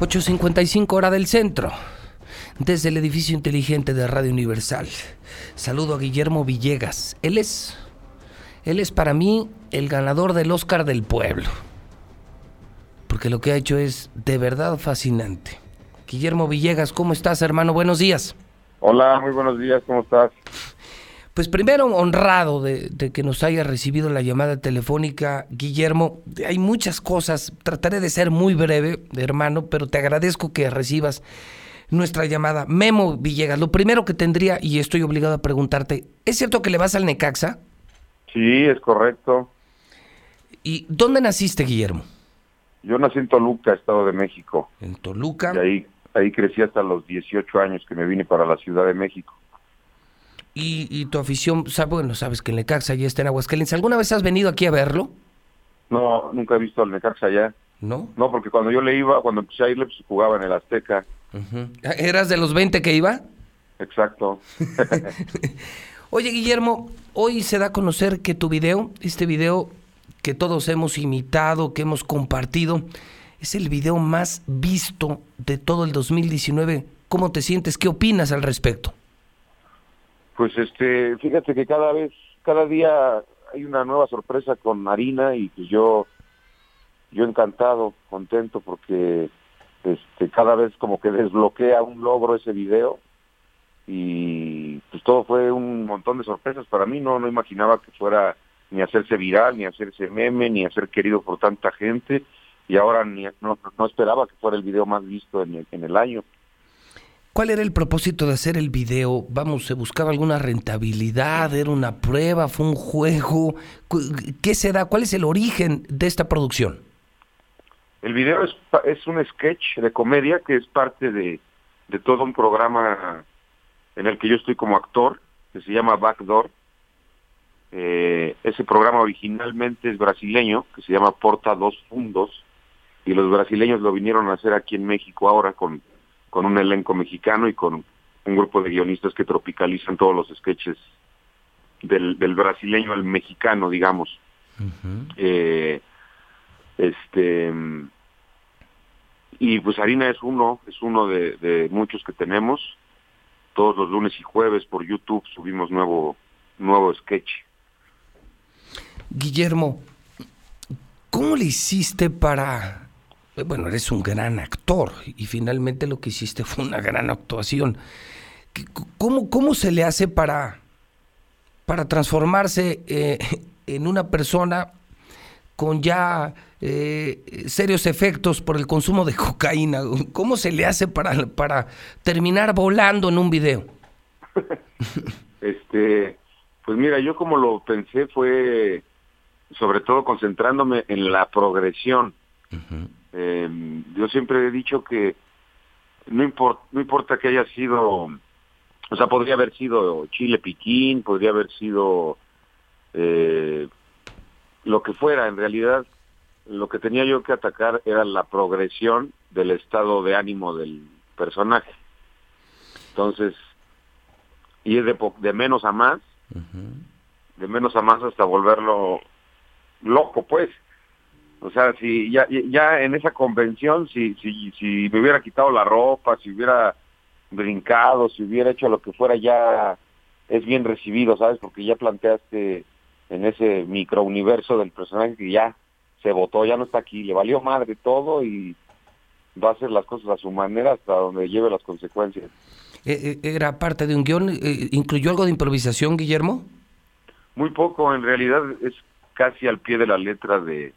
8.55 hora del centro. Desde el edificio inteligente de Radio Universal. Saludo a Guillermo Villegas. Él es. Él es para mí el ganador del Oscar del pueblo. Porque lo que ha hecho es de verdad fascinante. Guillermo Villegas, ¿cómo estás, hermano? Buenos días. Hola, muy buenos días, ¿cómo estás? Pues primero honrado de, que nos haya recibido la llamada telefónica, Guillermo. Hay muchas cosas, trataré de ser muy breve, hermano, pero te agradezco que recibas nuestra llamada. Memo Villegas, lo primero que tendría, y estoy obligado a preguntarte, ¿es cierto que le vas al Necaxa? Sí, es correcto. ¿Y dónde naciste, Guillermo? Yo nací en Toluca, Estado de México. En Toluca. Y ahí, ahí crecí hasta los 18 años que me vine para la Ciudad de México. Y, tu afición, bueno, sabes que el Necaxa ya está en Aguascalientes. ¿Alguna vez has venido aquí a verlo? No, nunca he visto al Necaxa allá. ¿No? No, porque cuando yo le iba, cuando empecé a irle, pues jugaba en el Azteca. ¿Eras de los 20 que iba? Exacto. Oye, Guillermo, hoy se da a conocer que tu video, este video que todos hemos imitado, que hemos compartido, es el video más visto de todo el 2019. ¿Cómo te sientes? ¿Qué opinas al respecto? Pues este, fíjate que cada vez, cada día hay una nueva sorpresa con Marina y pues yo, yo encantado, contento porque este, cada vez como que desbloquea un logro ese video y pues todo fue un montón de sorpresas para mí, no, no imaginaba que fuera ni hacerse viral, ni hacerse meme, ni hacer querido por tanta gente y ahora ni, no, no esperaba que fuera el video más visto en en el año. ¿Cuál era el propósito de hacer el video? Vamos, ¿se buscaba alguna rentabilidad? ¿Era una prueba? ¿Fue un juego? ¿Qué se da? ¿Cuál es el origen de esta producción? El video es, un sketch de comedia que es parte de, de todo un programa en el que yo estoy como actor, que se llama Backdoor. Eh, ese programa originalmente es brasileño, que se llama Porta dos Fundos, y los brasileños lo vinieron a hacer aquí en México ahora con con un elenco mexicano y con un grupo de guionistas que tropicalizan todos los sketches del, del brasileño al mexicano, digamos. eh, este y pues Harina es uno, es uno de, de, muchos que tenemos. Todos los lunes y jueves por YouTube subimos nuevo nuevo sketch. Guillermo, ¿cómo le hiciste para bueno, eres un gran actor y finalmente lo que hiciste fue una gran actuación. ¿Cómo, cómo se le hace para, para transformarse eh, en una persona con ya eh, serios efectos por el consumo de cocaína? ¿Cómo se le hace para, para terminar volando en un video? este, pues mira, yo como lo pensé fue sobre todo concentrándome en la progresión. Eh, yo siempre he dicho que no, importa no importa que haya sido, o sea, podría haber sido Chile Piquín, podría haber sido eh, lo que fuera, en realidad lo que tenía yo que atacar era la progresión del estado de ánimo del personaje. Entonces, y de, de menos a más, de menos a más hasta volverlo loco, pues. O sea, si ya, ya en esa convención, si, si, si me hubiera quitado la ropa, si hubiera brincado, si hubiera hecho lo que fuera, ya es bien recibido, ¿sabes? Porque ya planteaste en ese microuniverso del personaje que ya se votó, ya no está aquí, le valió madre todo y va a hacer las cosas a su manera hasta donde lleve las consecuencias. Eh, eh, ¿Era parte de un guion? Eh, ¿Incluyó algo de improvisación, Guillermo? Muy poco, en realidad es casi al pie de la letra de,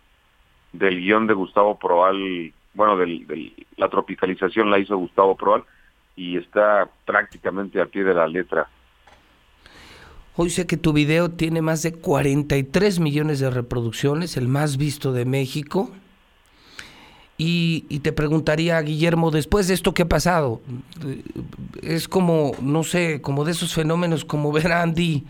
del guion de Gustavo Proal, bueno, del, la tropicalización la hizo Gustavo Proal y está prácticamente a pie de la letra. Hoy sé que tu video tiene más de 43 millones de reproducciones, el más visto de México. Y, y, te preguntaría, Guillermo, después de esto que ha pasado, es como, no sé, como de esos fenómenos como ver a Andy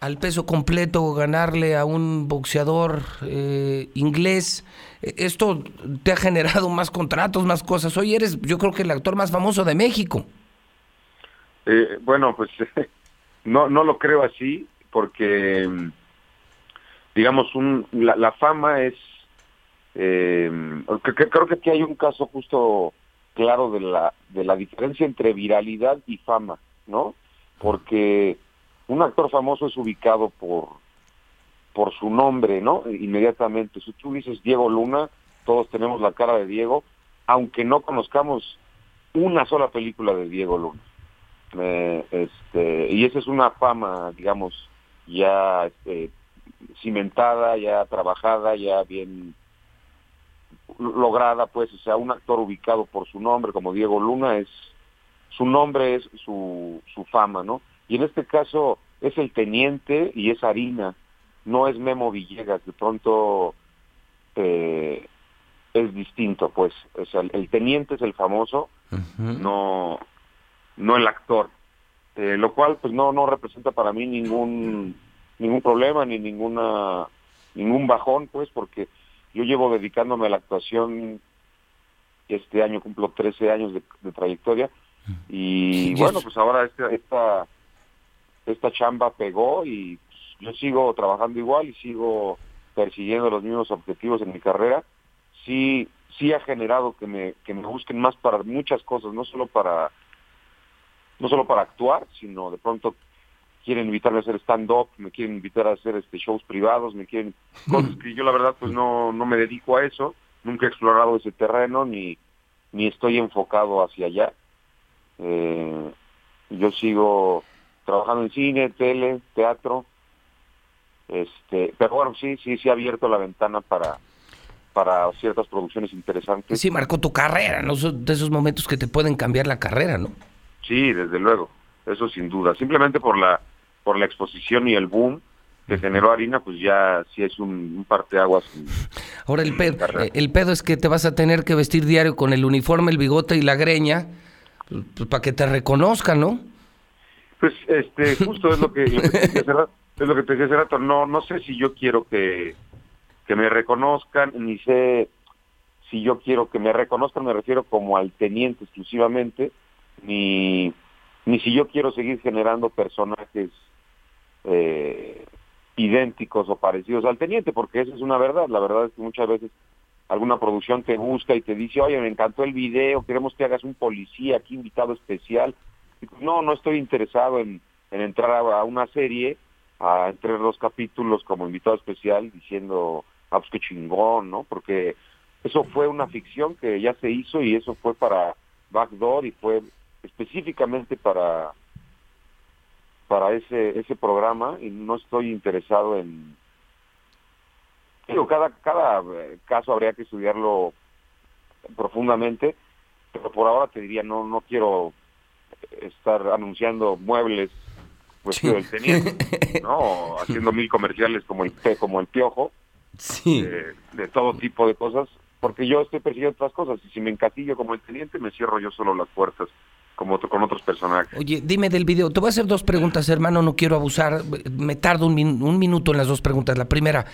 al peso completo ganarle a un boxeador eh, inglés. Esto te ha generado más contratos, más cosas. Hoy eres, yo creo que el actor más famoso de México. Eh, bueno, pues no, no lo creo así, porque digamos, un, la, fama es, eh, creo que aquí hay un caso justo claro de la, de la diferencia entre viralidad y fama, ¿no? Porque un actor famoso es ubicado por, por su nombre, ¿no? Inmediatamente. Si tú dices Diego Luna, todos tenemos la cara de Diego, aunque no conozcamos una sola película de Diego Luna. Eh, este, y esa es una fama, digamos, ya este, cimentada, ya trabajada, ya bien lograda, pues, o sea, un actor ubicado por su nombre, como Diego Luna, es su nombre es su, su fama, ¿no? Y en este caso es el teniente y es Harina, no es Memo Villegas, de pronto eh, es distinto, pues, o sea, el, teniente es el famoso, no, no el actor, eh, lo cual, pues, no, no representa para mí ningún, ningún problema ni ninguna, ningún bajón, pues, porque yo llevo dedicándome a la actuación, este año cumplo 13 años de, trayectoria, y bueno, pues ahora esta, esta, esta chamba pegó y yo sigo trabajando igual y sigo persiguiendo los mismos objetivos en mi carrera, sí, sí ha generado que me, que me busquen más para muchas cosas, no solo para, no solo para actuar, sino de pronto quieren invitarme a hacer stand-up, me quieren invitar a hacer este shows privados, me quieren cosas que yo la verdad pues no, no me dedico a eso, nunca he explorado ese terreno ni, ni estoy enfocado hacia allá. Eh, yo sigo trabajando en cine, tele, teatro, este, pero bueno, sí, sí, sí ha abierto la ventana para, para ciertas producciones interesantes. Sí, marcó tu carrera, ¿no? De esos momentos que te pueden cambiar la carrera, ¿no? Sí, desde luego, eso sin duda. Simplemente por la, por la exposición y el boom que generó Harina, pues ya sí es un, un parteaguas. Ahora el pedo, el pedo es que te vas a tener que vestir diario con el uniforme, el bigote y la greña, pues, para que te reconozcan, ¿no? Pues este, justo es lo que, es lo que te decía hace rato, no, no sé si yo quiero que, que me reconozcan, ni sé si yo quiero que me reconozcan, me refiero como al teniente exclusivamente, ni, ni si yo quiero seguir generando personajes eh, idénticos o parecidos al teniente, porque eso es una verdad, la verdad es que muchas veces alguna producción te busca y te dice, oye, me encantó el video, queremos que hagas un policía aquí invitado especial. No, no estoy interesado en, en entrar a una serie a entre los capítulos como invitado especial diciendo, ah, pues qué chingón, ¿no? Porque eso fue una ficción que ya se hizo y eso fue para Backdoor y fue específicamente para para ese ese programa y no estoy interesado en digo cada cada eh, caso habría que estudiarlo profundamente pero por ahora te diría no no quiero estar anunciando muebles pues el teniente, ¿no? Haciendo mil comerciales como el como el piojo, sí. de, todo tipo de cosas, porque yo estoy persiguiendo otras cosas y si me encatillo como el teniente me cierro yo solo las puertas como otro, con otros personajes. Oye, dime del video, te voy a hacer dos preguntas, hermano, no quiero abusar, me tardo un, un minuto en las dos preguntas. La primera,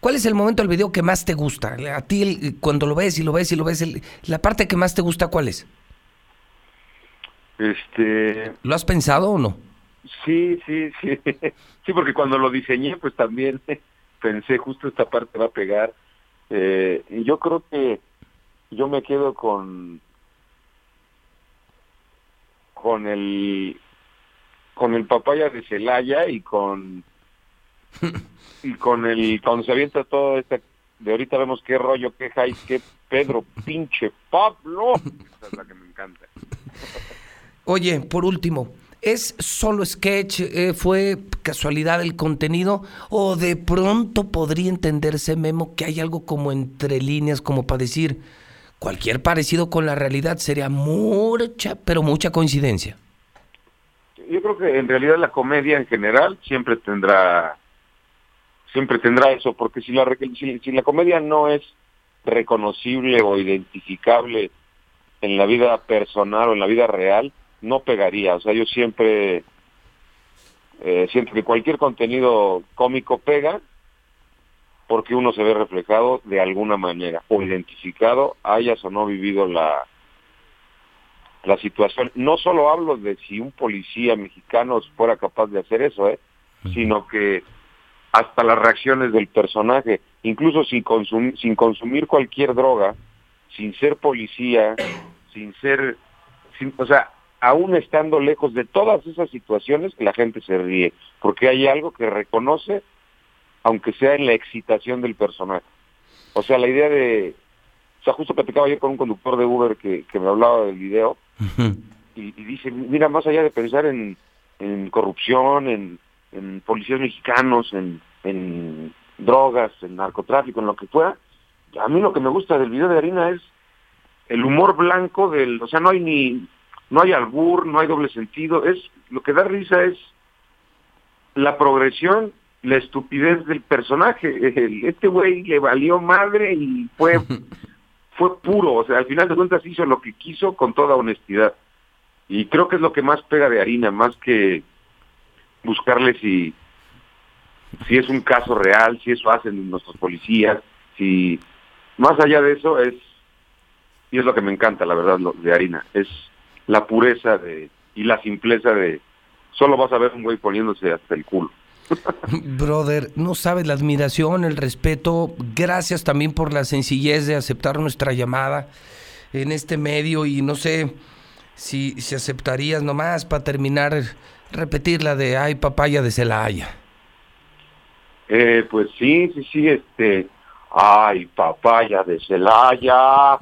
¿cuál es el momento del video que más te gusta? A ti cuando lo ves y lo ves y lo ves, la parte que más te gusta, ¿cuál es? Este... ¿Lo has pensado o no? Sí, sí, sí. Sí, porque cuando lo diseñé, pues también pensé justo esta parte va a pegar. Eh, y yo creo que yo me quedo con con el con el papaya de Celaya y con y con el cuando se avienta todo este de ahorita vemos qué rollo, qué hay, qué Pedro, pinche Pablo. Esa es la que me encanta. Oye, por último, ¿Es solo sketch? Eh, ¿Fue casualidad el contenido? ¿O de pronto podría entenderse, Memo, que hay algo como entre líneas, como para decir, cualquier parecido con la realidad sería mucha, pero mucha coincidencia? Yo creo que en realidad la comedia en general siempre tendrá siempre tendrá eso, porque si la, si la comedia no es reconocible o identificable en la vida personal o en la vida real, no pegaría. O sea, yo siempre eh, siento que cualquier contenido cómico pega porque uno se ve reflejado de alguna manera o identificado, hayas o no vivido la, la situación. No solo hablo de si un policía mexicano fuera capaz de hacer eso, ¿eh? sino que hasta las reacciones del personaje, incluso sin, consumir, sin consumir cualquier droga, sin ser policía, sin ser, sin, o sea, aún estando lejos de todas esas situaciones, la gente se ríe, porque hay algo que reconoce, aunque sea en la excitación del personaje. O sea, la idea de, o sea, justo platicaba yo con un conductor de Uber que, que me hablaba del video, y, y, dice, mira, más allá de pensar en, en corrupción, en, en policías mexicanos, en, en drogas, en narcotráfico, en lo que fuera, a mí lo que me gusta del video de Harina es el humor blanco del, o sea, no hay ni, no hay albur, no hay doble sentido, es, lo que da risa es la progresión, la estupidez del personaje, este güey le valió madre y fue, fue puro, o sea, al final de cuentas hizo lo que quiso con toda honestidad. Y creo que es lo que más pega de harina, más que buscarle si, si es un caso real, si eso hacen nuestros policías, si más allá de eso es, y es lo que me encanta, la verdad, lo, de harina, es la pureza de y la simpleza de solo vas a ver un güey poniéndose hasta el culo. Brother, no sabes la admiración, el respeto. Gracias también por la sencillez de aceptar nuestra llamada en este medio y no sé si, si aceptarías nomás para terminar repetir la de ay papaya de Celaya. Eh, pues sí, sí, sí, este, ay papaya de Celaya.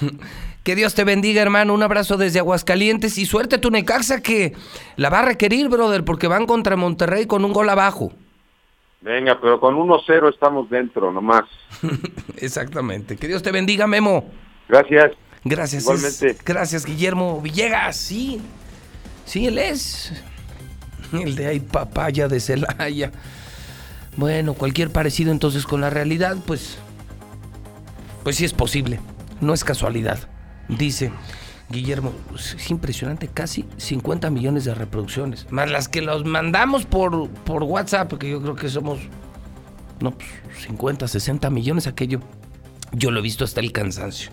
Que Dios te bendiga, hermano. Un abrazo desde Aguascalientes y suerte tu Necaxa que la va a requerir, brother, porque van contra Monterrey con un gol abajo. Venga, pero con 1-0 estamos dentro, nomás. Exactamente. Que Dios te bendiga, Memo. Gracias. Gracias. Igualmente. Es, gracias, Guillermo Villegas. Sí, sí, él es. El de ahí, papaya de Celaya. Bueno, cualquier parecido entonces con la realidad, pues. Pues sí es posible. No es casualidad. Dice Guillermo, es impresionante, casi 50 millones de reproducciones. Más las que los mandamos por, por WhatsApp, que yo creo que somos, no, pues 50, 60 millones aquello. Yo lo he visto hasta el cansancio.